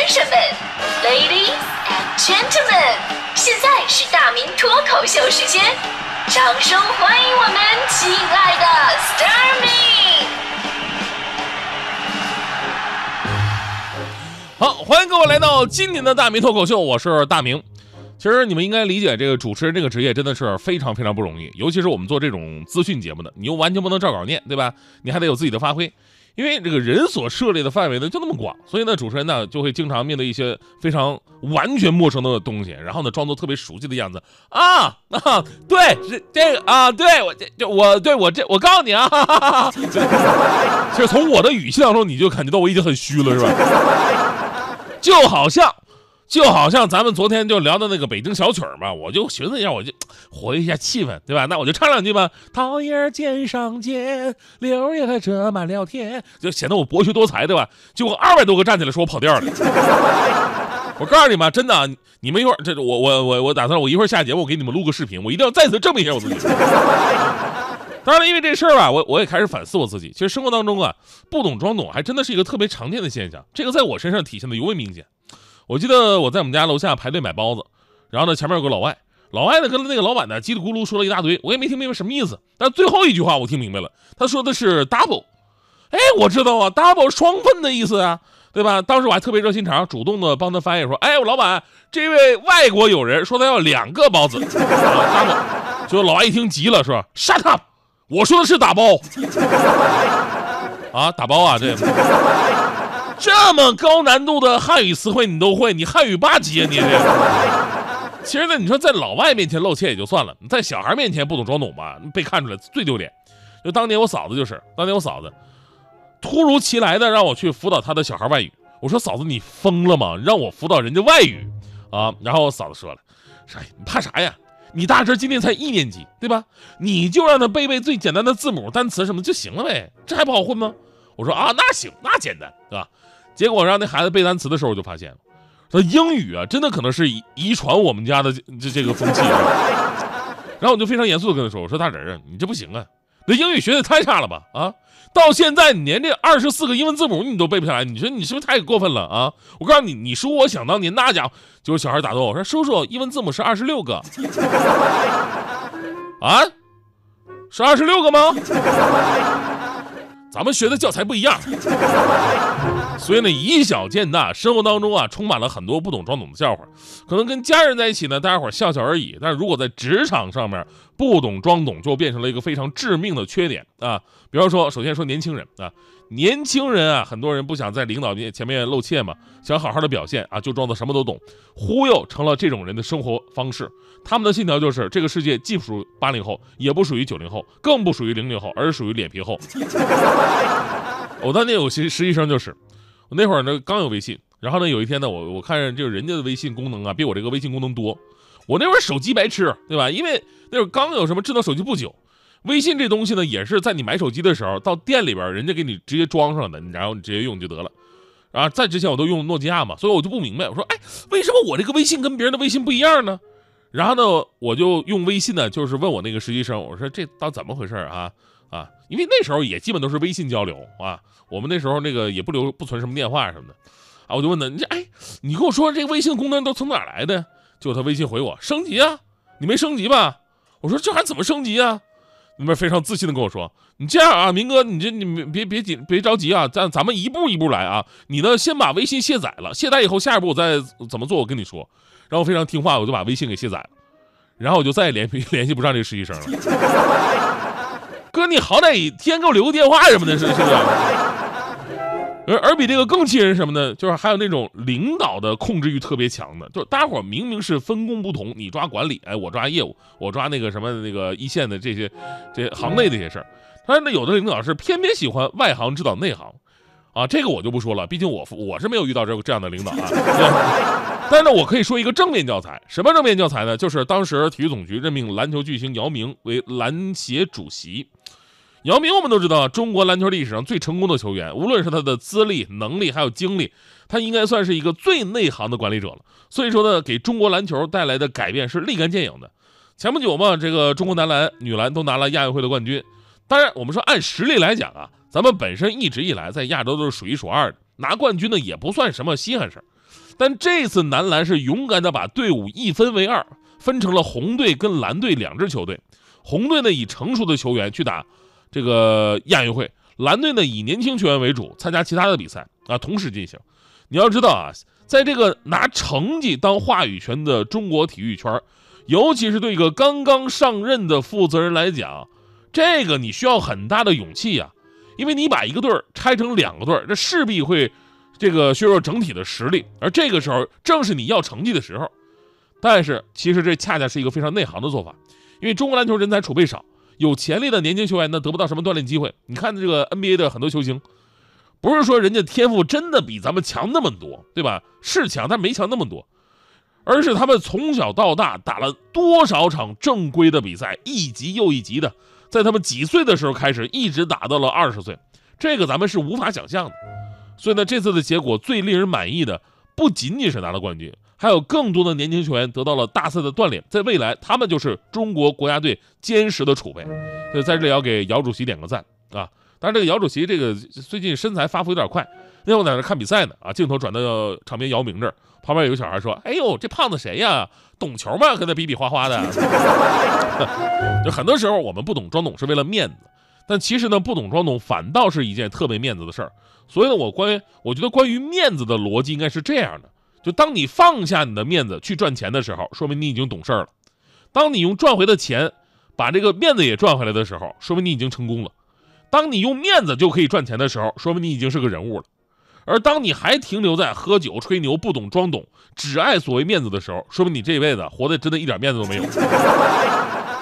先生们，Ladies and gentlemen，现在是大明脱口秀时间，掌声欢迎我们亲爱的 Starmi。好，欢迎各位来到今年的大明脱口秀，我是大明。其实你们应该理解，这个主持人这个职业真的是非常非常不容易，尤其是我们做这种资讯节目的，你又完全不能照稿念，对吧？你还得有自己的发挥，因为这个人所涉猎的范围呢就那么广，所以呢，主持人呢就会经常面对一些非常完全陌生的东西，然后呢装作特别熟悉的样子啊啊，对，是这个啊，对我这我对我这我告诉你啊，其实从我的语气当中你就感觉到我已经很虚了，是吧？就好像。就好像咱们昨天就聊的那个北京小曲儿嘛，我就寻思一下，我就 活跃一下气氛，对吧？那我就唱两句吧。桃叶尖上尖，柳叶还遮满了天，就显得我博学多才，对吧？结果二百多个站起来说我跑调了。我告诉你们，真的，你们一会儿这我我我我打算我一会儿下节目我给你们录个视频，我一定要再次证明一下我自己。当然了，因为这事儿吧，我我也开始反思我自己。其实生活当中啊，不懂装懂还真的是一个特别常见的现象，这个在我身上体现的尤为明显。我记得我在我们家楼下排队买包子，然后呢，前面有个老外，老外呢跟那个老板呢叽里咕噜说了一大堆，我也没听明白什么意思。但最后一句话我听明白了，他说的是 double，哎，我知道啊，double 双份的意思啊，对吧？当时我还特别热心肠，主动的帮他翻译说，哎，我老板，这位外国友人说他要两个包子，double。就老外一听急了，说 shut up，我说的是打包，啊，打包啊，这。这么高难度的汉语词汇你都会，你汉语八级啊你这。其实呢，你说在老外面前露怯也就算了，你在小孩面前不懂装懂吧，被看出来最丢脸。就当年我嫂子就是，当年我嫂子突如其来的让我去辅导她的小孩外语，我说嫂子你疯了吗？让我辅导人家外语啊？然后我嫂子说了，说你怕啥呀？你大侄今年才一年级，对吧？你就让他背背最简单的字母、单词什么就行了呗，这还不好混吗？我说啊，那行，那简单，对吧？结果让那孩子背单词的时候，我就发现了，说英语啊，真的可能是遗传我们家的这这个风气。然后我就非常严肃的跟他说：“我说大侄儿，你这不行啊，那英语学的太差了吧？啊，到现在你连这二十四个英文字母你都背不下来，你说你是不是太过分了啊？我告诉你，你叔我想当年那家伙，就是小孩打断我说：叔叔，英文字母是二十六个。啊，是二十六个吗？”咱们学的教材不一样，所以呢，以小见大，生活当中啊，充满了很多不懂装懂的笑话。可能跟家人在一起呢，大家伙笑笑而已。但是如果在职场上面，不懂装懂就变成了一个非常致命的缺点啊。比方说，首先说年轻人啊，年轻人啊，很多人不想在领导面前面露怯嘛，想好好的表现啊，就装作什么都懂，忽悠成了这种人的生活方式。他们的信条就是：这个世界既不属于八零后，也不属于九零后，更不属于零零后，而属于脸皮厚。我当年有实实习生就是，我那会儿呢刚有微信，然后呢有一天呢，我我看着就人家的微信功能啊比我这个微信功能多，我那会儿手机白痴，对吧？因为那会儿刚有什么智能手机不久，微信这东西呢也是在你买手机的时候到店里边人家给你直接装上的，然后你直接用就得了。然后在之前我都用诺基亚嘛，所以我就不明白，我说哎，为什么我这个微信跟别人的微信不一样呢？然后呢，我就用微信呢，就是问我那个实习生，我说这到怎么回事啊？啊，因为那时候也基本都是微信交流啊，我们那时候那个也不留不存什么电话什么的，啊，我就问他，你这哎，你跟我说这个微信功能都从哪来的？结果他微信回我升级啊，你没升级吧？我说这还怎么升级啊？那边非常自信的跟我说，你这样啊，明哥，你这你别别紧别着急啊，咱咱们一步一步来啊，你呢先把微信卸载了，卸载以后下一步我再怎么做，我跟你说。然后非常听话，我就把微信给卸载了，然后我就再也联 联系不上这个实习生了。哥，你好歹提前给我留个电话什么的，是是不是？而而比这个更气人什么呢？就是还有那种领导的控制欲特别强的，就是大家伙明明是分工不同，你抓管理，哎，我抓业务，我抓那个什么那个一线的这些这行内的一些事儿。但是那，有的领导是偏偏喜欢外行指导内行。啊，这个我就不说了，毕竟我我是没有遇到这这样的领导啊。但是，我可以说一个正面教材，什么正面教材呢？就是当时体育总局任命篮球巨星姚明为篮协主席。姚明我们都知道，中国篮球历史上最成功的球员，无论是他的资历、能力还有经历，他应该算是一个最内行的管理者了。所以说呢，给中国篮球带来的改变是立竿见影的。前不久嘛，这个中国男篮、女篮都拿了亚运会的冠军。当然，我们说按实力来讲啊。咱们本身一直以来在亚洲都是数一数二的，拿冠军呢也不算什么稀罕事儿。但这次男篮是勇敢的把队伍一分为二，分成了红队跟蓝队两支球队。红队呢以成熟的球员去打这个亚运会，蓝队呢以年轻球员为主参加其他的比赛啊，同时进行。你要知道啊，在这个拿成绩当话语权的中国体育圈，尤其是对一个刚刚上任的负责人来讲，这个你需要很大的勇气呀，因为你把一个队儿拆成两个队儿，这势必会这个削弱整体的实力，而这个时候正是你要成绩的时候。但是其实这恰恰是一个非常内行的做法。因为中国篮球人才储备少，有潜力的年轻球员呢得不到什么锻炼机会。你看这个 NBA 的很多球星，不是说人家天赋真的比咱们强那么多，对吧？是强，但没强那么多，而是他们从小到大打了多少场正规的比赛，一级又一级的，在他们几岁的时候开始，一直打到了二十岁，这个咱们是无法想象的。所以呢，这次的结果最令人满意的，不仅仅是拿了冠军。还有更多的年轻球员得到了大赛的锻炼，在未来他们就是中国国家队坚实的储备。所以在这里要给姚主席点个赞啊！当然，这个姚主席这个最近身材发福有点快，那天我在那看比赛呢啊，镜头转到场边姚明这儿，旁边有个小孩说：“哎呦，这胖子谁呀？懂球吗？跟他比比划划的。”就很多时候我们不懂装懂是为了面子，但其实呢，不懂装懂反倒是一件特别面子的事儿。所以呢，我关于我觉得关于面子的逻辑应该是这样的。就当你放下你的面子去赚钱的时候，说明你已经懂事儿了；当你用赚回的钱把这个面子也赚回来的时候，说明你已经成功了；当你用面子就可以赚钱的时候，说明你已经是个人物了；而当你还停留在喝酒吹牛、不懂装懂、只爱所谓面子的时候，说明你这辈子活得真的一点面子都没有。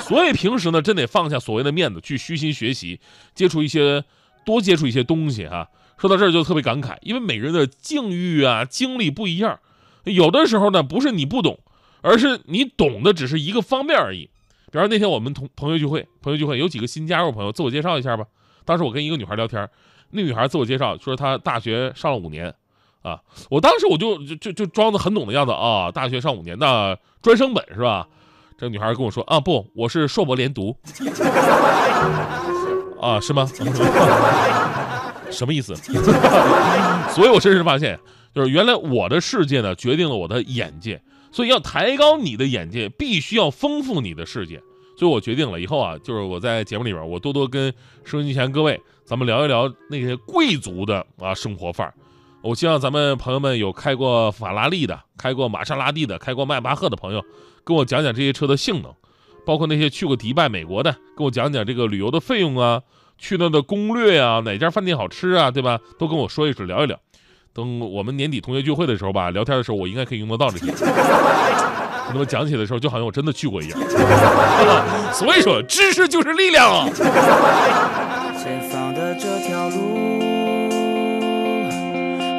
所以平时呢，真得放下所谓的面子，去虚心学习，接触一些多接触一些东西哈。说到这儿就特别感慨，因为每个人的境遇啊、经历不一样。有的时候呢，不是你不懂，而是你懂的只是一个方面而已。比方那天我们同朋友聚会，朋友聚会有几个新加入朋友，自我介绍一下吧。当时我跟一个女孩聊天，那女孩自我介绍说她大学上了五年，啊，我当时我就就就装的很懂的样子啊，大学上五年，那专升本是吧？这女孩跟我说啊，不，我是硕博连读，啊，是吗？什么意思？所以我深深发现。就是原来我的世界呢，决定了我的眼界，所以要抬高你的眼界，必须要丰富你的世界。所以我决定了以后啊，就是我在节目里边，我多多跟收音机前各位，咱们聊一聊那些贵族的啊生活范儿。我希望咱们朋友们有开过法拉利的、开过玛莎拉蒂的、开过迈巴赫的朋友，跟我讲讲这些车的性能，包括那些去过迪拜、美国的，跟我讲讲这个旅游的费用啊，去那的攻略啊，哪家饭店好吃啊，对吧？都跟我说一说，聊一聊。等我们年底同学聚会的时候吧，聊天的时候我应该可以用得到这些。那么讲起的时候，就好像我真的去过一样。所以说，知识就是力量啊！前方的这条路，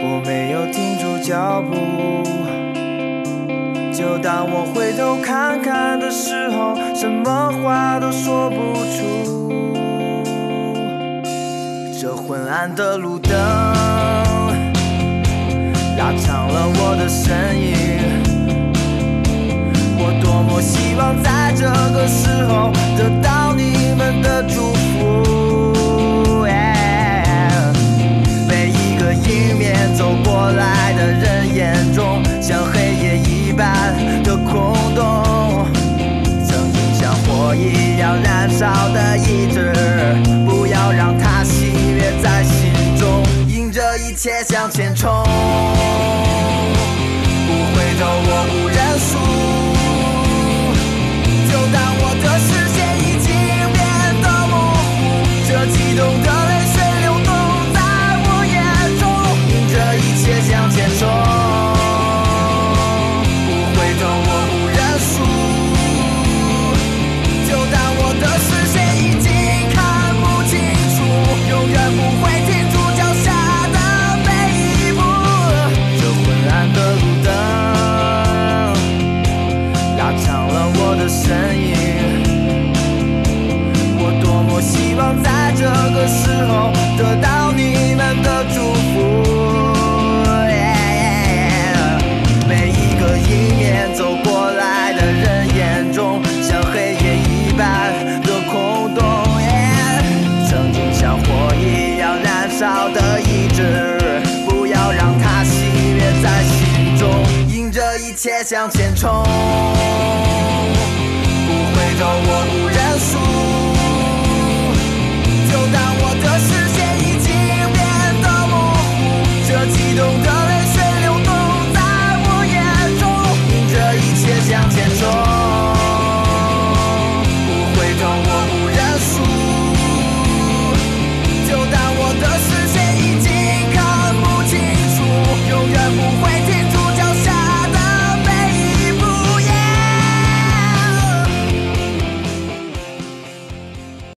我没有停住脚步。就当我回头看看的时候，什么话都说不出。这昏暗的路灯。拉长了我的手一样燃烧的意志，不要让它熄灭在心中，迎着一切向前冲。不回头，我无人少的意志不要让它熄灭在心中迎着一切向前冲不回头我